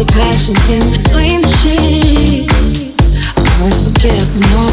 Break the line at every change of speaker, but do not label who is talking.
the passion in between the sheets. I won't forget, no.